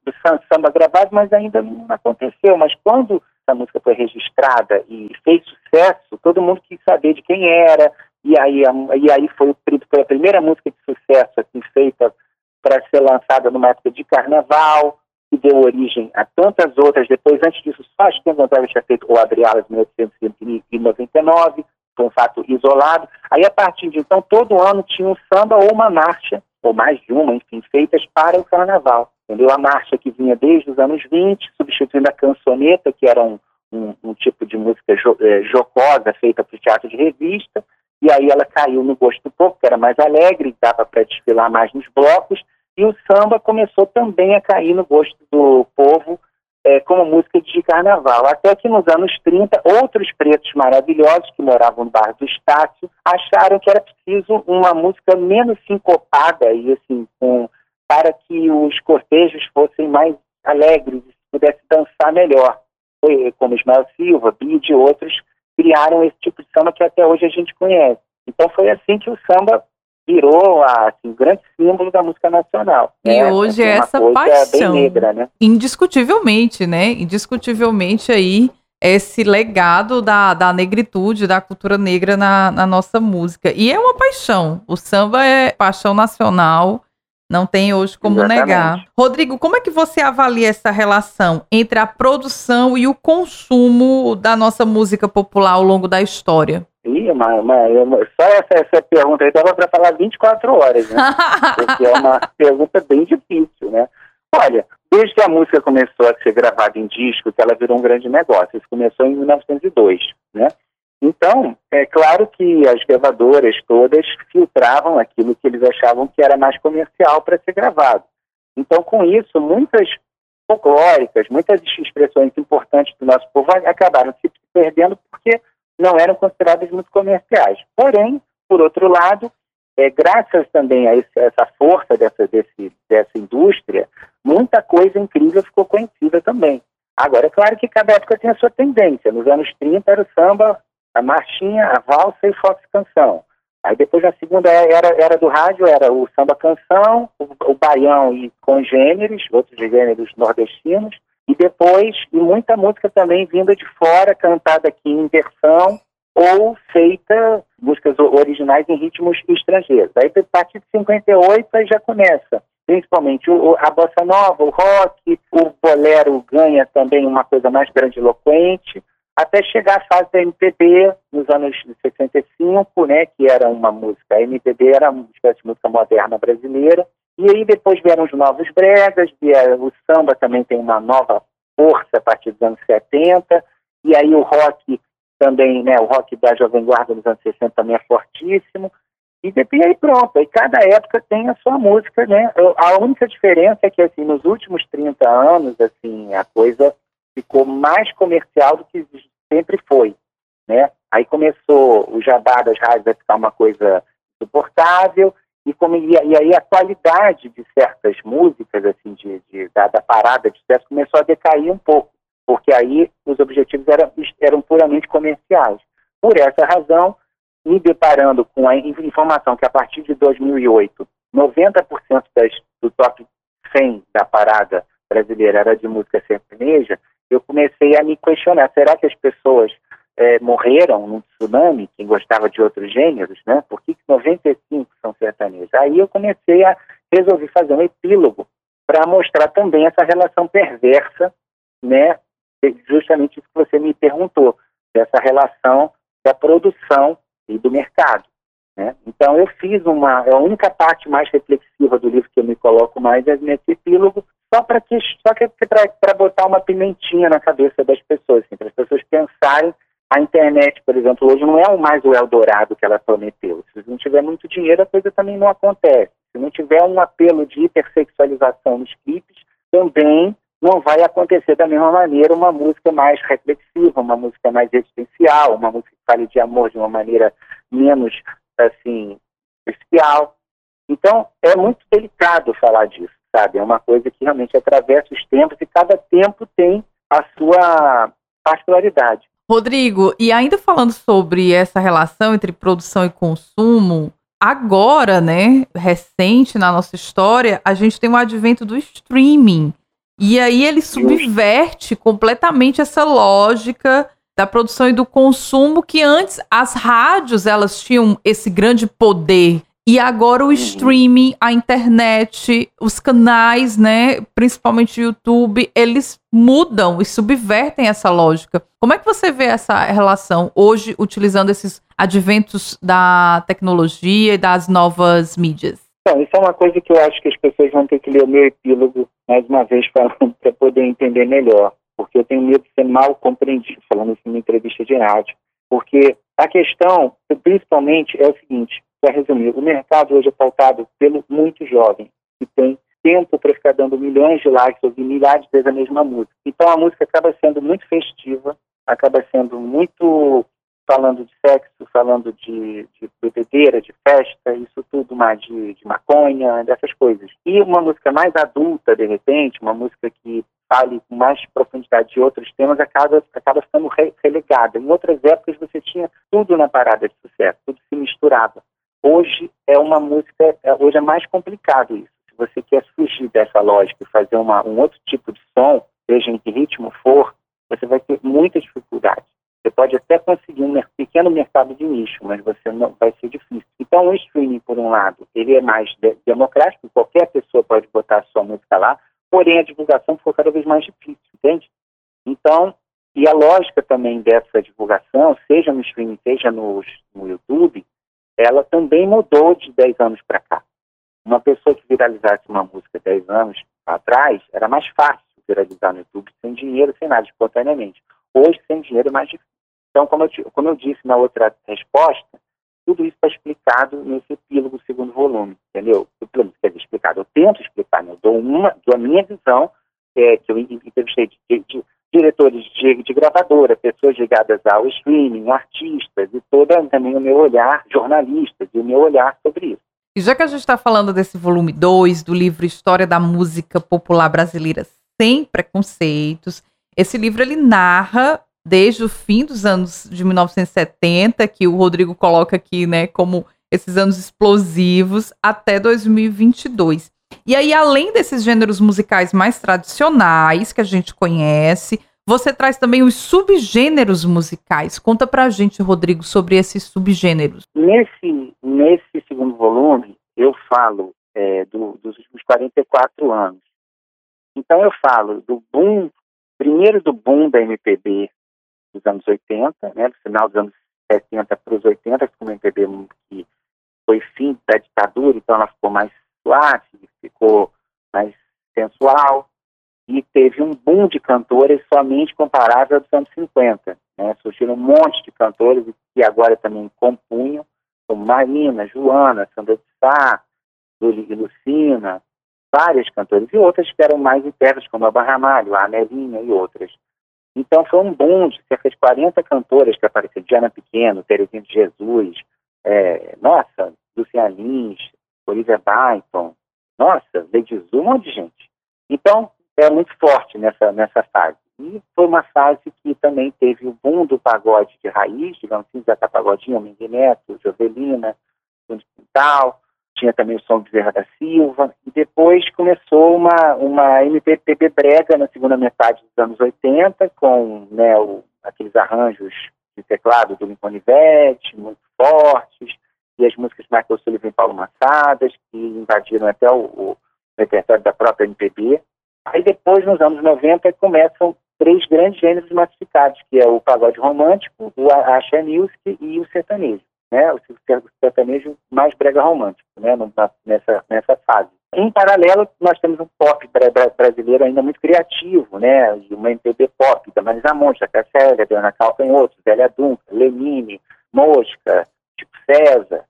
samba gravado, mas ainda não aconteceu. Mas quando essa música foi registrada e fez sucesso, todo mundo quis saber de quem era, e aí, e aí foi, foi a primeira música de sucesso assim, feita para ser lançada numa época de carnaval que deu origem a tantas outras. Depois, antes disso, só as Ken Gonzalez tinha feito o Abre em 1899, foi um fato isolado. Aí, a partir de então, todo ano tinha um samba ou uma marcha, ou mais de uma, enfim, feitas para o carnaval. Entendeu? A marcha que vinha desde os anos 20, substituindo a cançoneta, que era um, um, um tipo de música jo, eh, jocosa feita para o teatro de revista, e aí ela caiu no gosto do povo, que era mais alegre, dava para desfilar mais nos blocos, e o samba começou também a cair no gosto do povo é, como música de carnaval. Até que nos anos 30, outros pretos maravilhosos que moravam no bairro do Estácio acharam que era preciso uma música menos sincopada e assim, com, para que os cortejos fossem mais alegres e pudesse dançar melhor. Foi, como Ismael Silva, Bide e outros criaram esse tipo de samba que até hoje a gente conhece. Então foi assim que o samba virou assim, um grande símbolo da música nacional. E né? hoje é essa paixão. Negra, né? Indiscutivelmente, né? Indiscutivelmente aí esse legado da, da negritude, da cultura negra na, na nossa música. E é uma paixão. O samba é paixão nacional. Não tem hoje como Exatamente. negar. Rodrigo, como é que você avalia essa relação entre a produção e o consumo da nossa música popular ao longo da história? Ih, mas, mas, só essa, essa pergunta aí dava para falar 24 horas, né? Porque é uma pergunta bem difícil, né? Olha, desde que a música começou a ser gravada em disco, que ela virou um grande negócio. Isso começou em 1902, né? Então, é claro que as gravadoras todas filtravam aquilo que eles achavam que era mais comercial para ser gravado. Então, com isso, muitas folclóricas, muitas expressões importantes do nosso povo acabaram se perdendo porque não eram consideradas muito comerciais. Porém, por outro lado, é, graças também a esse, essa força dessa, desse, dessa indústria, muita coisa incrível ficou conhecida também. Agora, é claro que cada época tem a sua tendência. Nos anos 30 era o samba, a marchinha, a valsa e o fox canção. Aí depois na segunda era, era do rádio, era o samba canção, o, o baião e congêneres, outros gêneros nordestinos. E depois, e muita música também vinda de fora, cantada aqui em versão, ou feita músicas originais em ritmos estrangeiros. Aí, a partir de 58, aí já começa principalmente o, a bossa nova, o rock, o bolero ganha também uma coisa mais grandiloquente, até chegar à fase da MPB nos anos 65, né, que era uma música, a MPB era uma espécie de música moderna brasileira, e aí depois vieram os novos bregas, o samba também tem uma nova força a partir dos anos 70, e aí o rock também, né, o rock da Jovem Guarda nos anos 60 também é fortíssimo, e, e aí pronto, aí cada época tem a sua música, né, a única diferença é que, assim, nos últimos 30 anos, assim, a coisa ficou mais comercial do que sempre foi, né, aí começou o jabá das rádios a ficar uma coisa suportável, e, como, e, e, aí a qualidade de certas músicas, assim, de, de da, da, parada de sucesso começou a decair um pouco, porque aí os objetivos eram, eram puramente comerciais. Por essa razão, me deparando com a informação que a partir de 2008, 90% das, do top 100 da parada brasileira era de música sertaneja, eu comecei a me questionar, será que as pessoas é, morreram num tsunami, quem gostava de outros gêneros, né? Por que 95 são sertanejos? Aí eu comecei a resolver fazer um epílogo para mostrar também essa relação perversa, né? Justamente isso que você me perguntou, dessa relação da produção e do mercado. Né? Então eu fiz uma, a única parte mais reflexiva do livro que eu me coloco mais é nesse epílogo, só para que só que para botar uma pimentinha na cabeça das pessoas, assim, para as pessoas pensarem a internet, por exemplo, hoje não é mais o Eldorado que ela prometeu. Se não tiver muito dinheiro, a coisa também não acontece. Se não tiver um apelo de hipersexualização nos clipes, também não vai acontecer da mesma maneira uma música mais reflexiva, uma música mais existencial, uma música que fale de amor de uma maneira menos, assim, especial. Então, é muito delicado falar disso, sabe? É uma coisa que realmente atravessa os tempos e cada tempo tem a sua particularidade. Rodrigo, e ainda falando sobre essa relação entre produção e consumo, agora, né, recente na nossa história, a gente tem o advento do streaming. E aí ele subverte completamente essa lógica da produção e do consumo que antes as rádios elas tinham esse grande poder e agora o uhum. streaming, a internet, os canais, né, principalmente o YouTube, eles mudam e subvertem essa lógica. Como é que você vê essa relação hoje utilizando esses adventos da tecnologia e das novas mídias? Então, isso é uma coisa que eu acho que as pessoas vão ter que ler o meu epílogo mais uma vez para poder entender melhor, porque eu tenho medo de ser mal compreendido, falando isso numa entrevista de rádio. Porque a questão, principalmente, é o seguinte: para resumir, o mercado hoje é pautado pelo muito jovem, que tem tempo para ficar dando milhões de likes, ouvir milhares de vezes a mesma música. Então a música acaba sendo muito festiva, acaba sendo muito falando de sexo, falando de, de bebedeira, de festa, isso tudo mais de, de maconha, dessas coisas. E uma música mais adulta, de repente, uma música que fale com mais profundidade de outros temas, acaba, acaba ficando relegada. Em outras épocas você tinha tudo na parada de sucesso, tudo se misturava. Hoje é uma música, é, hoje é mais complicado isso. Se você quer fugir dessa lógica e fazer uma, um outro tipo de som, seja em que ritmo for, você vai ter muita dificuldade. Você pode até conseguir um pequeno mercado de nicho, mas você não vai ser difícil. Então, o streaming, por um lado, ele é mais de democrático, qualquer pessoa pode botar a sua música lá, porém a divulgação ficou cada vez mais difícil, entende? Então, e a lógica também dessa divulgação, seja no streaming, seja no, no YouTube, ela também mudou de 10 anos para cá. Uma pessoa que viralizasse uma música 10 anos atrás, era mais fácil viralizar no YouTube sem dinheiro, sem nada, espontaneamente. Hoje, sem dinheiro, é mais difícil. Então, como eu, como eu disse na outra resposta, tudo isso está explicado nesse epílogo segundo volume, entendeu? Eu, quer dizer, explicado. Eu tento explicar, né? eu dou, uma, dou a minha visão, é, que eu entrevistei de, de, diretores de, de gravadora, pessoas ligadas ao streaming, artistas e toda também o meu olhar, jornalistas, e o meu olhar sobre isso. E já que a gente está falando desse volume 2 do livro História da Música Popular Brasileira Sem Preconceitos, esse livro ele narra desde o fim dos anos de 1970, que o Rodrigo coloca aqui, né, como esses anos explosivos, até 2022. E aí, além desses gêneros musicais mais tradicionais que a gente conhece, você traz também os subgêneros musicais. Conta pra gente, Rodrigo, sobre esses subgêneros. Nesse, nesse segundo volume, eu falo é, do, dos últimos 44 anos. Então eu falo do boom, primeiro do boom da MPB dos anos 80, né, do final dos anos 70 para os 80, que foi uma MPB que foi fim da ditadura, então ela ficou mais suave, ficou mais sensual e teve um boom de cantores somente comparável aos anos 50. Né? Surgiram um monte de cantores que agora também compunham, como Marina, Joana, Sandra de Sá, Lucina, várias cantoras, e outras que eram mais internas, como a Barramalho, a Amelinha e outras. Então foi um boom de cerca de 40 cantoras que apareceram, Diana Pequeno, Terezinha de Jesus, é, nossa, Luciana Lins, Olivia Byton, nossa, Lady Zu, um monte de gente. Então, é muito forte nessa, nessa fase. E foi uma fase que também teve o boom do pagode de raiz, digamos assim, Zeca Pagodinho, Mengue Neto, Jovelina, Fundo Quintal, tinha também o som de Zerra da Silva, e depois começou uma, uma MPB brega na segunda metade dos anos 80, com né, o, aqueles arranjos de teclado do Lincoln Ivete, muito fortes, e as músicas de Michael Sullivan e Paulo Massadas, que invadiram até o, o repertório da própria MPB. Aí depois, nos anos 90, começam três grandes gêneros massificados, que é o pagode romântico, o axé music e o sertanejo, né? O sertanejo mais brega romântico, né? Nessa, nessa fase. Em paralelo, nós temos um pop brasileiro ainda muito criativo, né? Uma MPB pop, da Marisa Monte, da Cassélia, da Ana Calcanhoto, Zélia Dunca, Lenine, Mosca, Tipo César.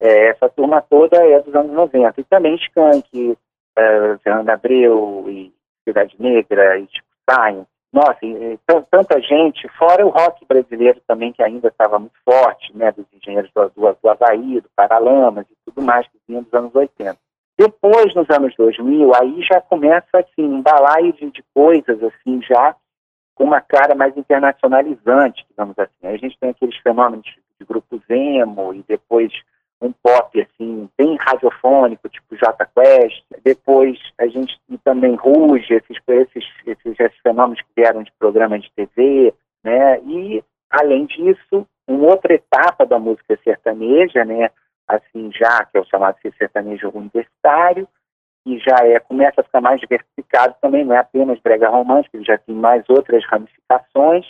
É, essa turma toda é dos anos 90. E também Skank, uh, Fernando Abreu e Cidade Negra e tipo Sainz. Nossa, e, tanta gente, fora o rock brasileiro também, que ainda estava muito forte, né, dos engenheiros do, do, do Havaí, do Paralamas e tudo mais que vinha dos anos 80. Depois, nos anos 2000, aí já começa, assim, um balaio de, de coisas, assim, já com uma cara mais internacionalizante, digamos assim. Aí a gente tem aqueles fenômenos de grupo Zemo e depois um pop assim bem radiofônico, tipo J Quest. Depois a gente também Ruge, esses, esses, esses, esses fenômenos que vieram de programas de TV, né? E além disso, uma outra etapa da música sertaneja, né? Assim já que é o chamado sertanejo universitário, e já é começa a ficar mais diversificado também, não é apenas brega romântico, ele já tem mais outras ramificações.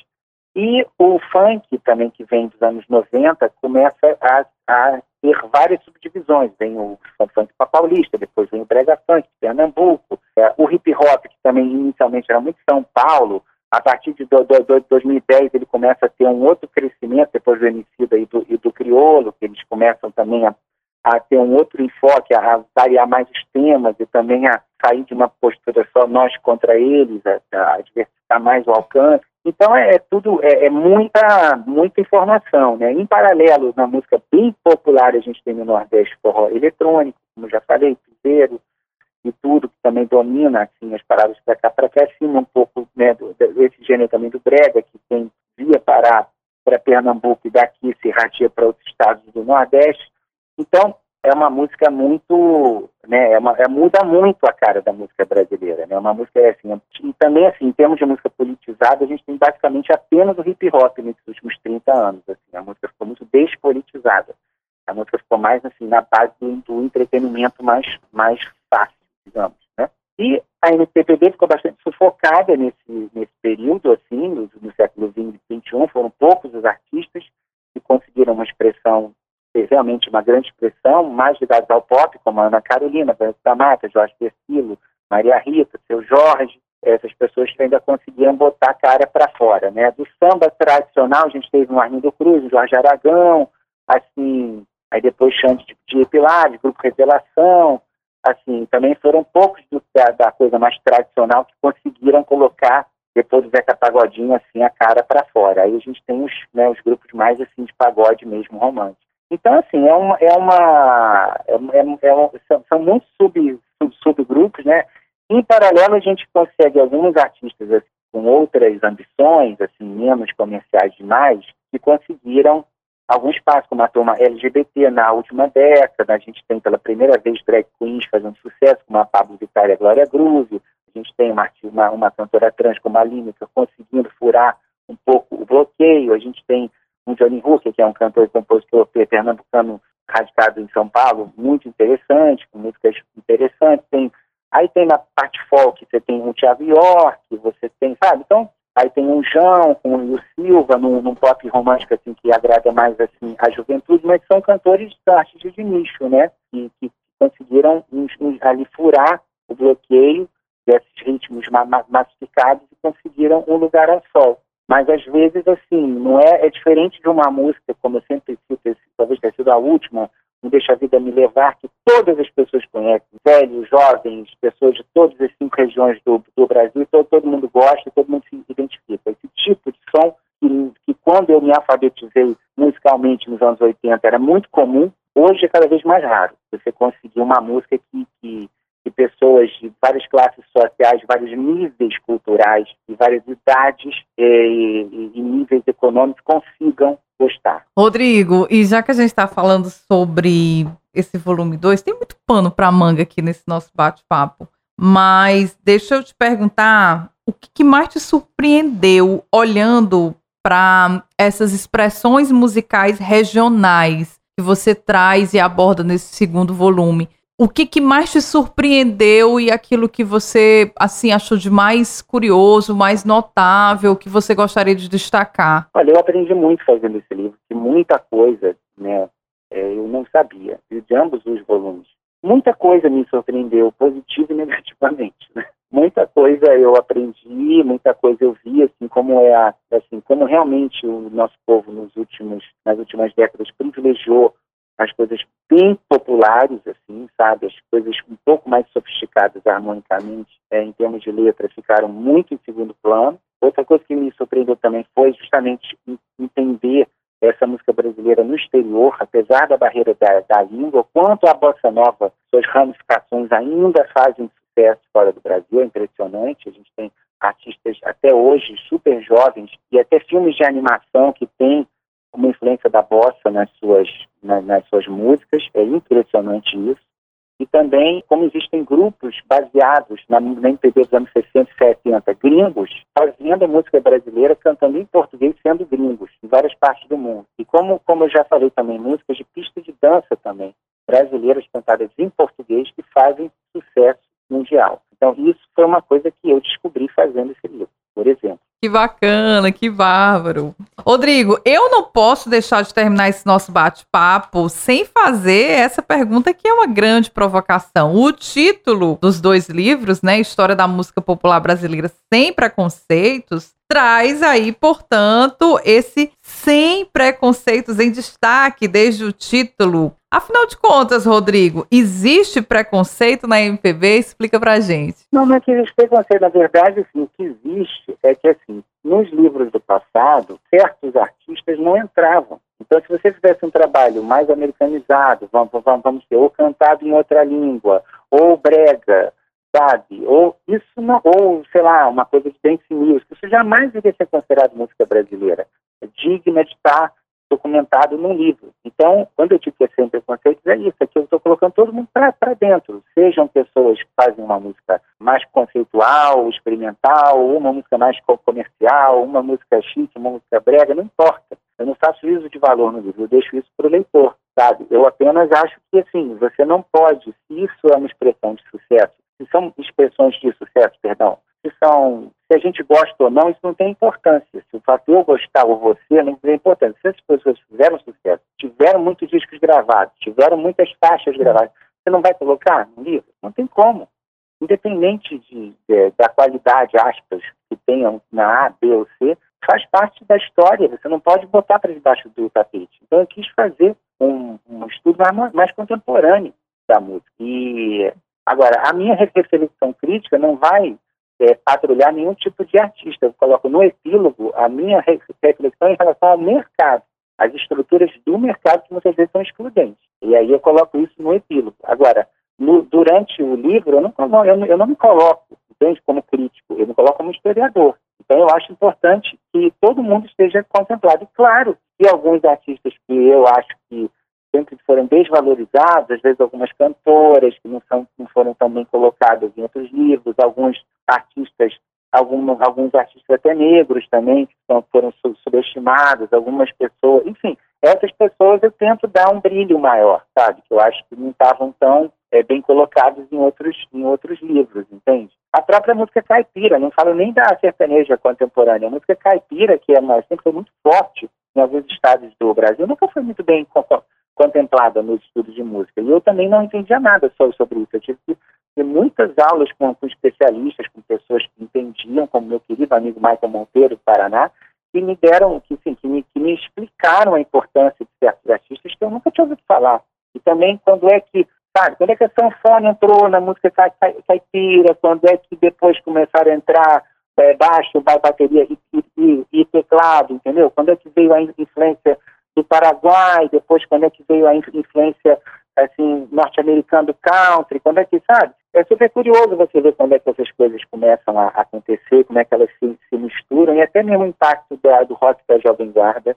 E o funk também, que vem dos anos 90, começa a, a ter várias subdivisões. Vem o funk paulista, depois vem o brega funk, Pernambuco, é, o hip hop, que também inicialmente era muito São Paulo, a partir de do, do, do 2010 ele começa a ter um outro crescimento, depois do Emicida e do, do Criolo, que eles começam também a, a ter um outro enfoque, a, variar mais os temas e também a sair de uma postura só nós contra eles, a, a diversificar mais o alcance. Então é, é tudo, é, é, muita, muita informação, né? Em paralelo, na música bem popular, a gente tem no Nordeste forró eletrônico, como já falei, piseiro e tudo, que também domina, assim, as paradas para cá, para cá, acima um pouco, né, do, desse gênero também do brega, que tem via para para Pernambuco e daqui se ratia para outros estados do Nordeste. Então, é uma música muito, né, é uma, é, muda muito a cara da música brasileira, né, uma música é assim, e também assim, em termos de música politizada, a gente tem basicamente apenas o hip hop nesses últimos 30 anos, assim, a música ficou muito despolitizada, a música ficou mais assim, na base do, do entretenimento mais, mais fácil, digamos, né, e a MPB ficou bastante sufocada nesse, nesse período, assim, no, no século XX e XXI, foram poucos os artistas que conseguiram uma expressão fez realmente uma grande expressão, mais ligados ao pop, como Ana Carolina, Branco da Mata, Jorge Persilo, Maria Rita, seu Jorge, essas pessoas que ainda conseguiam botar a cara para fora, né? Do samba tradicional, a gente teve o Arlindo Cruz, o Jorge Aragão, assim, aí depois Xande de, de Pilares, Grupo Revelação, assim, também foram poucos do, da, da, coisa mais tradicional que conseguiram colocar depois do Zeca Pagodinho, assim, a cara para fora. Aí a gente tem os, né, os grupos mais, assim, de pagode mesmo romântico. Então, assim, é uma. É uma é, é, é um, são, são, muitos sub, sub, subgrupos, né? Em paralelo, a gente consegue alguns artistas assim, com outras ambições, assim, menos comerciais demais, que conseguiram algum espaço, como a turma LGBT na última década. A gente tem pela primeira vez drag queens fazendo sucesso, como a Pablo Vittar e a Glória Groove. A gente tem uma, uma, uma cantora trans como a Línica conseguindo furar um pouco o bloqueio. A gente tem um Johnny Hooker, que é um cantor e compositor pernambucano radicado em São Paulo, muito interessante, com músicas interessantes. Tem, aí tem na parte folk, você tem o Thiago York, você tem, sabe? Então, aí tem um João com o Silva, num, num, pop romântico, assim, que agrada mais, assim, a juventude, mas são cantores artistas de nicho, né? Que, que conseguiram ali furar o bloqueio desses ritmos massificados e conseguiram um lugar ao sol. Mas às vezes, assim, não é, é diferente de uma música, como eu sempre cito, talvez tenha sido a última, um Deixa a Vida Me Levar, que todas as pessoas conhecem, velhos, jovens, pessoas de todas as cinco regiões do, do Brasil, todo, todo mundo gosta, todo mundo se identifica. Esse tipo de som, que, que quando eu me alfabetizei musicalmente nos anos 80 era muito comum, hoje é cada vez mais raro. Você conseguir uma música que, que que pessoas de várias classes sociais, de vários níveis culturais, de várias idades eh, e, e níveis econômicos consigam gostar. Rodrigo, e já que a gente está falando sobre esse volume 2, tem muito pano para manga aqui nesse nosso bate-papo. Mas deixa eu te perguntar o que, que mais te surpreendeu olhando para essas expressões musicais regionais que você traz e aborda nesse segundo volume o que, que, mais te surpreendeu e aquilo que você assim achou de mais curioso, mais notável, que você gostaria de destacar? Olha, eu aprendi muito fazendo esse livro, que muita coisa, né, é, eu não sabia, de ambos os volumes. Muita coisa me surpreendeu, positivo e negativamente. Né? Muita coisa eu aprendi, muita coisa eu vi, assim como é, a, assim como realmente o nosso povo nos últimos, nas últimas décadas privilegiou as coisas bem populares, assim, sabe? As coisas um pouco mais sofisticadas harmonicamente, é, em termos de letra, ficaram muito em segundo plano. Outra coisa que me surpreendeu também foi justamente entender essa música brasileira no exterior, apesar da barreira da, da língua, quanto a bossa nova, suas ramificações ainda fazem sucesso fora do Brasil, é impressionante. A gente tem artistas até hoje super jovens e até filmes de animação que têm uma influência da bossa nas suas, nas suas músicas, é impressionante isso. E também como existem grupos baseados na, na MPB dos anos 60 e 70, gringos, fazendo música brasileira, cantando em português, sendo gringos, em várias partes do mundo. E como, como eu já falei também, músicas de pista de dança também, brasileiras cantadas em português, que fazem sucesso mundial. Então, isso foi uma coisa que eu descobri fazendo esse livro, por exemplo. Que bacana, que bárbaro. Rodrigo, eu não posso deixar de terminar esse nosso bate-papo sem fazer essa pergunta que é uma grande provocação. O título dos dois livros, né, História da Música Popular Brasileira Sem Preconceitos, traz aí, portanto, esse sem preconceitos em destaque desde o título. Afinal de contas, Rodrigo, existe preconceito na MPB? Explica pra gente. Não, não é que existe preconceito. Na verdade, assim, o que existe é que, assim, nos livros do passado, certos artistas não entravam. Então, se você fizesse um trabalho mais americanizado, vamos, vamos, vamos ou cantado em outra língua, ou brega, sabe? Ou isso não, ou sei lá, uma coisa de dance music, isso jamais iria ser considerado música brasileira, é digna de estar documentado num livro. Então, quando eu digo que é sem preconceitos, é isso, é que eu estou colocando todo mundo para dentro. Sejam pessoas que fazem uma música mais conceitual, experimental, uma música mais comercial, uma música chique, uma música brega, não importa. Eu não faço juízo de valor no livro, eu deixo isso para o leitor, sabe? Eu apenas acho que, assim, você não pode, se isso é uma expressão de sucesso, se são expressões de sucesso, perdão, se são, se a gente gosta ou não, isso não tem importância. Se o fato de eu gostar ou você não tem importância. Se as pessoas fizeram sucesso, tiveram muitos discos gravados, tiveram muitas faixas gravadas, você não vai colocar no livro? Não tem como. Independente de, de, da qualidade, aspas, que tenham na A, B ou C, faz parte da história. Você não pode botar para debaixo do tapete. Então eu quis fazer um, um estudo mais, mais contemporâneo da música. E Agora, a minha reflexão crítica não vai é, patrulhar nenhum tipo de artista. Eu coloco no epílogo a minha reflexão em relação ao mercado, as estruturas do mercado que muitas vezes são excludentes. E aí eu coloco isso no epílogo. Agora, no, durante o livro, eu não, eu, eu não me coloco entende, como crítico, eu me coloco como historiador. Então eu acho importante que todo mundo esteja contemplado. E claro que alguns artistas que eu acho que sempre foram desvalorizados, às vezes algumas cantoras que não, são, não foram tão bem colocadas em outros livros, alguns artistas, alguns, artistas até negros também, que são, foram subestimados, algumas pessoas, enfim, essas pessoas eu tento dar um brilho maior, sabe? Que eu acho que não estavam tão é, bem colocados em outros, em outros livros, entende? A própria música caipira, não falo nem da sertaneja contemporânea, a música caipira, que é uma, sempre foi muito forte em alguns estados do Brasil, nunca foi muito bem contemplada nos estudos de música. E eu também não entendia nada sobre, sobre isso. Eu tive que ter muitas aulas com, com especialistas, com pessoas que entendiam, como meu querido amigo Michael Monteiro, do Paraná, que me deram, que, assim, que, me, que me explicaram a importância de certos artistas que eu nunca tinha ouvido falar. E também quando é que Sabe, quando é que a sanfona entrou na música caipira, quando é que depois começaram a entrar é, baixo, bateria e, e, e, teclado, entendeu? Quando é que veio a influência Paraguai, depois quando é que veio a influência assim, norte-americana do country, quando é que, sabe? É super curioso você ver quando é que essas coisas começam a acontecer, como é que elas se, se misturam, e até mesmo o impacto da, do rock da Jovem Guarda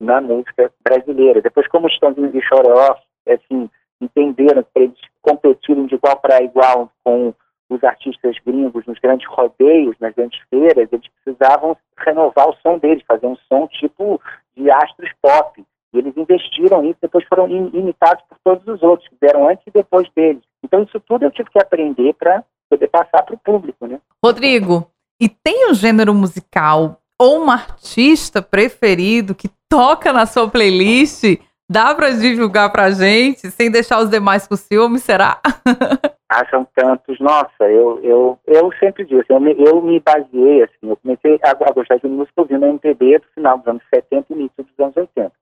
na música brasileira. Depois, como os Tãozinhos de Choró, assim, entenderam que eles competiram de igual para igual com os artistas gringos nos grandes rodeios, nas grandes feiras, eles precisavam renovar o som deles, fazer um som tipo de astros pop. E eles investiram nisso, depois foram imitados por todos os outros, que vieram antes e depois deles. Então isso tudo eu tive que aprender para poder passar para o público, né? Rodrigo, e tem um gênero musical ou um artista preferido que toca na sua playlist Dá para divulgar para gente, sem deixar os demais com ciúme, será? ah, são tantos. Nossa, eu, eu, eu sempre disse, eu me, eu me baseei, assim, eu comecei a, a gostar de música ouvindo MPB do final dos anos 70 e início dos anos 80.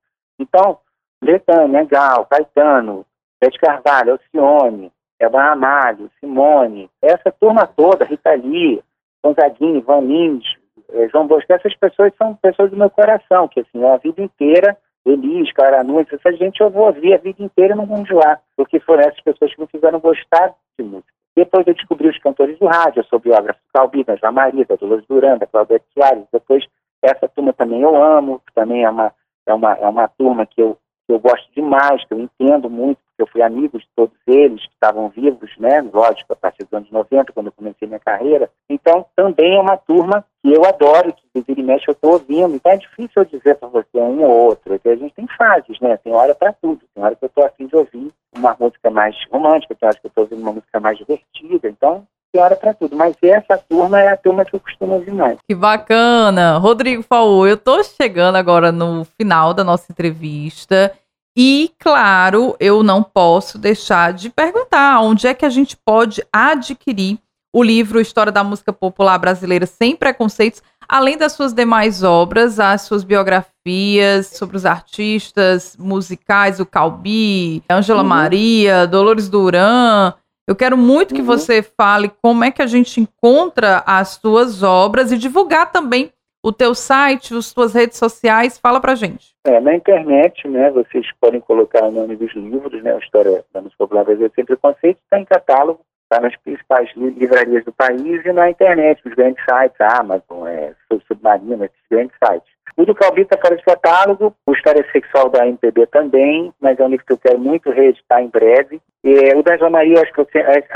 Então, Letânia, Gal, Caetano, Bete Carvalho, Alcione, Eva Ramalho, Simone, essa turma toda, Rita Lee, Gonzaguinho, Van Lins, eh, João Bosco, essas pessoas são pessoas do meu coração, que assim, a vida inteira Elis, Clara Nunes, essa gente eu vou ouvir a vida inteira e não vou enjoar, porque foram essas pessoas que me fizeram gostar de música. Depois eu descobri os cantores do rádio, eu sou biógrafo do Calbi, da da Dolores Duran, da Claudete Soares. Depois, essa turma também eu amo, também é uma, é uma, é uma turma que eu, que eu gosto demais, que eu entendo muito, porque eu fui amigo de todos eles que estavam vivos, né? Lógico, a partir dos anos 90, quando eu comecei minha carreira. Então, também é uma turma que eu adoro, que vira e mexe eu estou ouvindo. Então, é difícil eu dizer para você um ou outro, porque a gente tem fases, né? Tem hora para tudo. Tem hora que eu estou afim de ouvir uma música mais romântica, tem hora que eu estou ouvindo uma música mais divertida. Então, hora para tudo. Mas essa turma é a turma que eu costumo ouvir mais. Que bacana! Rodrigo Faú, eu estou chegando agora no final da nossa entrevista. E, claro, eu não posso deixar de perguntar onde é que a gente pode adquirir o livro História da Música Popular Brasileira Sem Preconceitos, além das suas demais obras, as suas biografias sobre os artistas musicais, o Calbi, Ângela uhum. Maria, Dolores Duran. Eu quero muito que uhum. você fale como é que a gente encontra as suas obras e divulgar também o teu site, as tuas redes sociais, fala pra gente. É, na internet, né, vocês podem colocar o nome dos livros, né, a História da Música Popular Brasileira Sem Preconceito, está em catálogo, está nas principais livrarias do país e na internet, nos grandes sites, Amazon, é, Submarino, esses grandes sites. O do Calbi está fora de catálogo, o História Sexual da MPB também, mas é um livro que eu quero muito reeditar em breve. E, o da João Maria, acho que eu,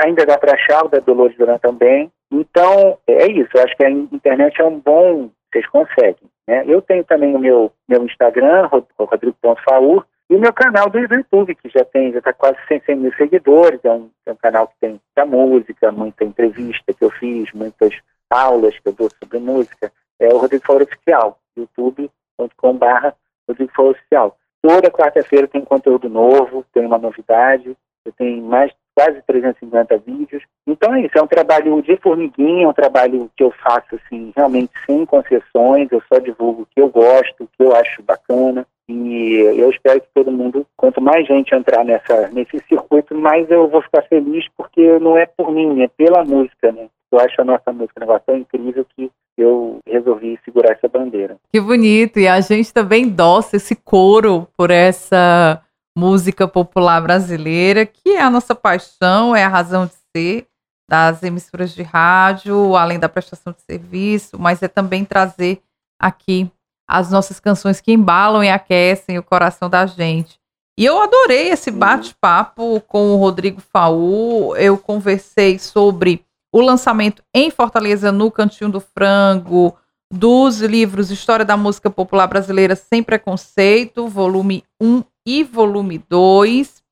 ainda dá para achar, o da Dolores Duran também. Então, é isso, eu acho que a internet é um bom vocês conseguem. Né? Eu tenho também o meu, meu Instagram, rodrigo.faur, e o meu canal do YouTube, que já tem, já está quase 100, 100 mil seguidores, é um, é um canal que tem muita música, muita entrevista que eu fiz, muitas aulas que eu dou sobre música, é o Rodrigo Faur Oficial, youtube.com.br Rodrigo Faur Oficial. Toda quarta-feira tem conteúdo novo, tem uma novidade, eu tenho mais quase 350 vídeos. Então é isso, é um trabalho de formiguinha, é um trabalho que eu faço assim, realmente sem concessões, eu só divulgo o que eu gosto, o que eu acho bacana. E eu espero que todo mundo, quanto mais gente entrar nessa, nesse circuito, mais eu vou ficar feliz, porque não é por mim, é pela música, né? Eu acho a nossa música um negócio tão incrível que eu resolvi segurar essa bandeira. Que bonito! E a gente também doce esse coro por essa música popular brasileira, que é a nossa paixão, é a razão de ser das emissoras de rádio, além da prestação de serviço, mas é também trazer aqui as nossas canções que embalam e aquecem o coração da gente. E eu adorei esse bate-papo com o Rodrigo Faú. Eu conversei sobre o lançamento em Fortaleza no Cantinho do Frango dos livros História da Música Popular Brasileira Sem Preconceito, volume 1 e volume 2.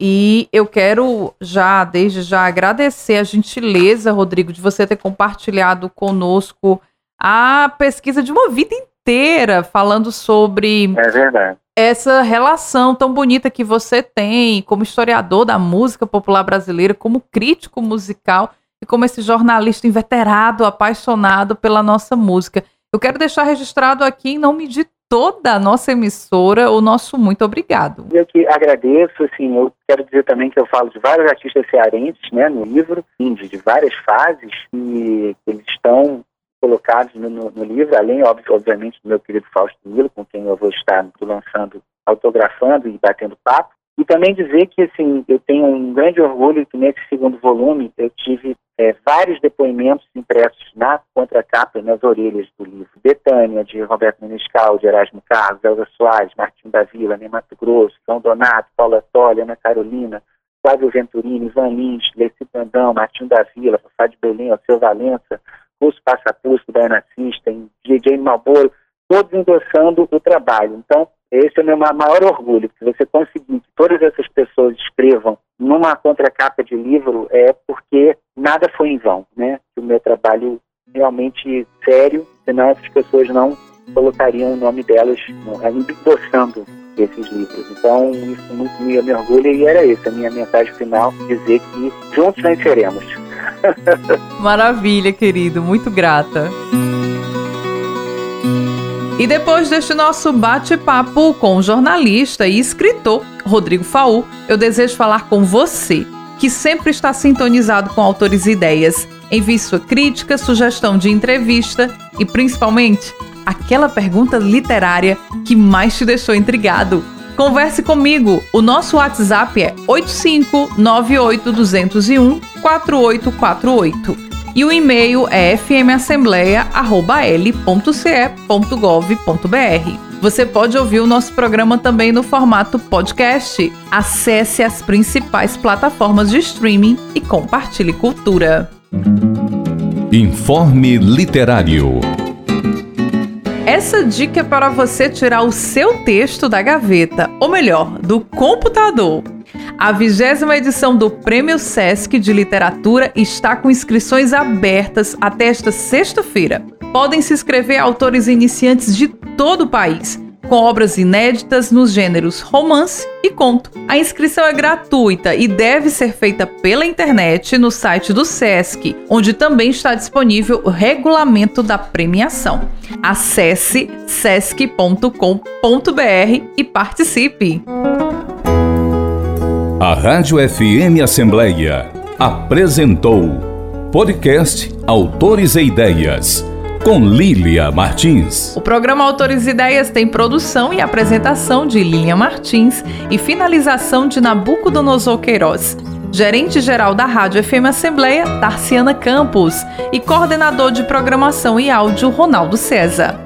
E eu quero já, desde já, agradecer a gentileza, Rodrigo, de você ter compartilhado conosco a pesquisa de uma vida inteira falando sobre É essa relação tão bonita que você tem como historiador da música popular brasileira, como crítico musical e como esse jornalista inveterado, apaixonado pela nossa música. Eu quero deixar registrado aqui, em nome de toda a nossa emissora, o nosso muito obrigado. Eu que agradeço, assim, eu quero dizer também que eu falo de vários artistas cearenses, né, no livro, de, várias fases, e eles estão colocados no, no, no livro, além, obviamente, do meu querido Fausto Milo, com quem eu vou estar lançando, autografando e batendo papo. E também dizer que, assim, eu tenho um grande orgulho que nesse segundo volume eu tive é, vários depoimentos impressos na contracapa, nas orelhas do livro. Betânia, de Roberto Menescal, de Erasmo Carlos, Elza Soares, Martim da Vila, Ney Mato Grosso, São Donato, Paula Tolle, Ana Carolina, Flávio Venturini, Ivan Lins, Leci Brandão, Martim da Vila, Fafá de Belém, Alceu Valença, Russo Passapulso, Diana System, DJ Malboro, todos endossando o trabalho. Então, esse é o meu maior orgulho, que você conseguir que todas essas pessoas escrevam numa contracapa de livro é porque nada foi em vão, né? O meu trabalho realmente sério, senão essas pessoas não colocariam o nome delas endossando esses livros. Então, isso muito me, me orgulha e era isso, a minha mensagem final, dizer que juntos venceremos. Maravilha, querido, muito grata. E depois deste nosso bate-papo com o jornalista e escritor Rodrigo Faú, eu desejo falar com você, que sempre está sintonizado com autores e ideias. Envie sua crítica, sugestão de entrevista e, principalmente, aquela pergunta literária que mais te deixou intrigado. Converse comigo. O nosso WhatsApp é 8598201 4848 e o e-mail é fmassembleia.l.ce.gov.br. Você pode ouvir o nosso programa também no formato podcast. Acesse as principais plataformas de streaming e compartilhe cultura. Informe Literário. Essa dica é para você tirar o seu texto da gaveta, ou melhor, do computador. A vigésima edição do Prêmio Sesc de Literatura está com inscrições abertas até esta sexta-feira. Podem se inscrever autores iniciantes de todo o país, com obras inéditas nos gêneros romance e conto. A inscrição é gratuita e deve ser feita pela internet no site do SESC, onde também está disponível o regulamento da premiação. Acesse sesc.com.br e participe! A Rádio FM Assembleia apresentou podcast Autores e Ideias com Lília Martins. O programa Autores e Ideias tem produção e apresentação de Lília Martins e finalização de Nabucodonosor Queiroz. Gerente-geral da Rádio FM Assembleia, Tarciana Campos, e coordenador de programação e áudio, Ronaldo César.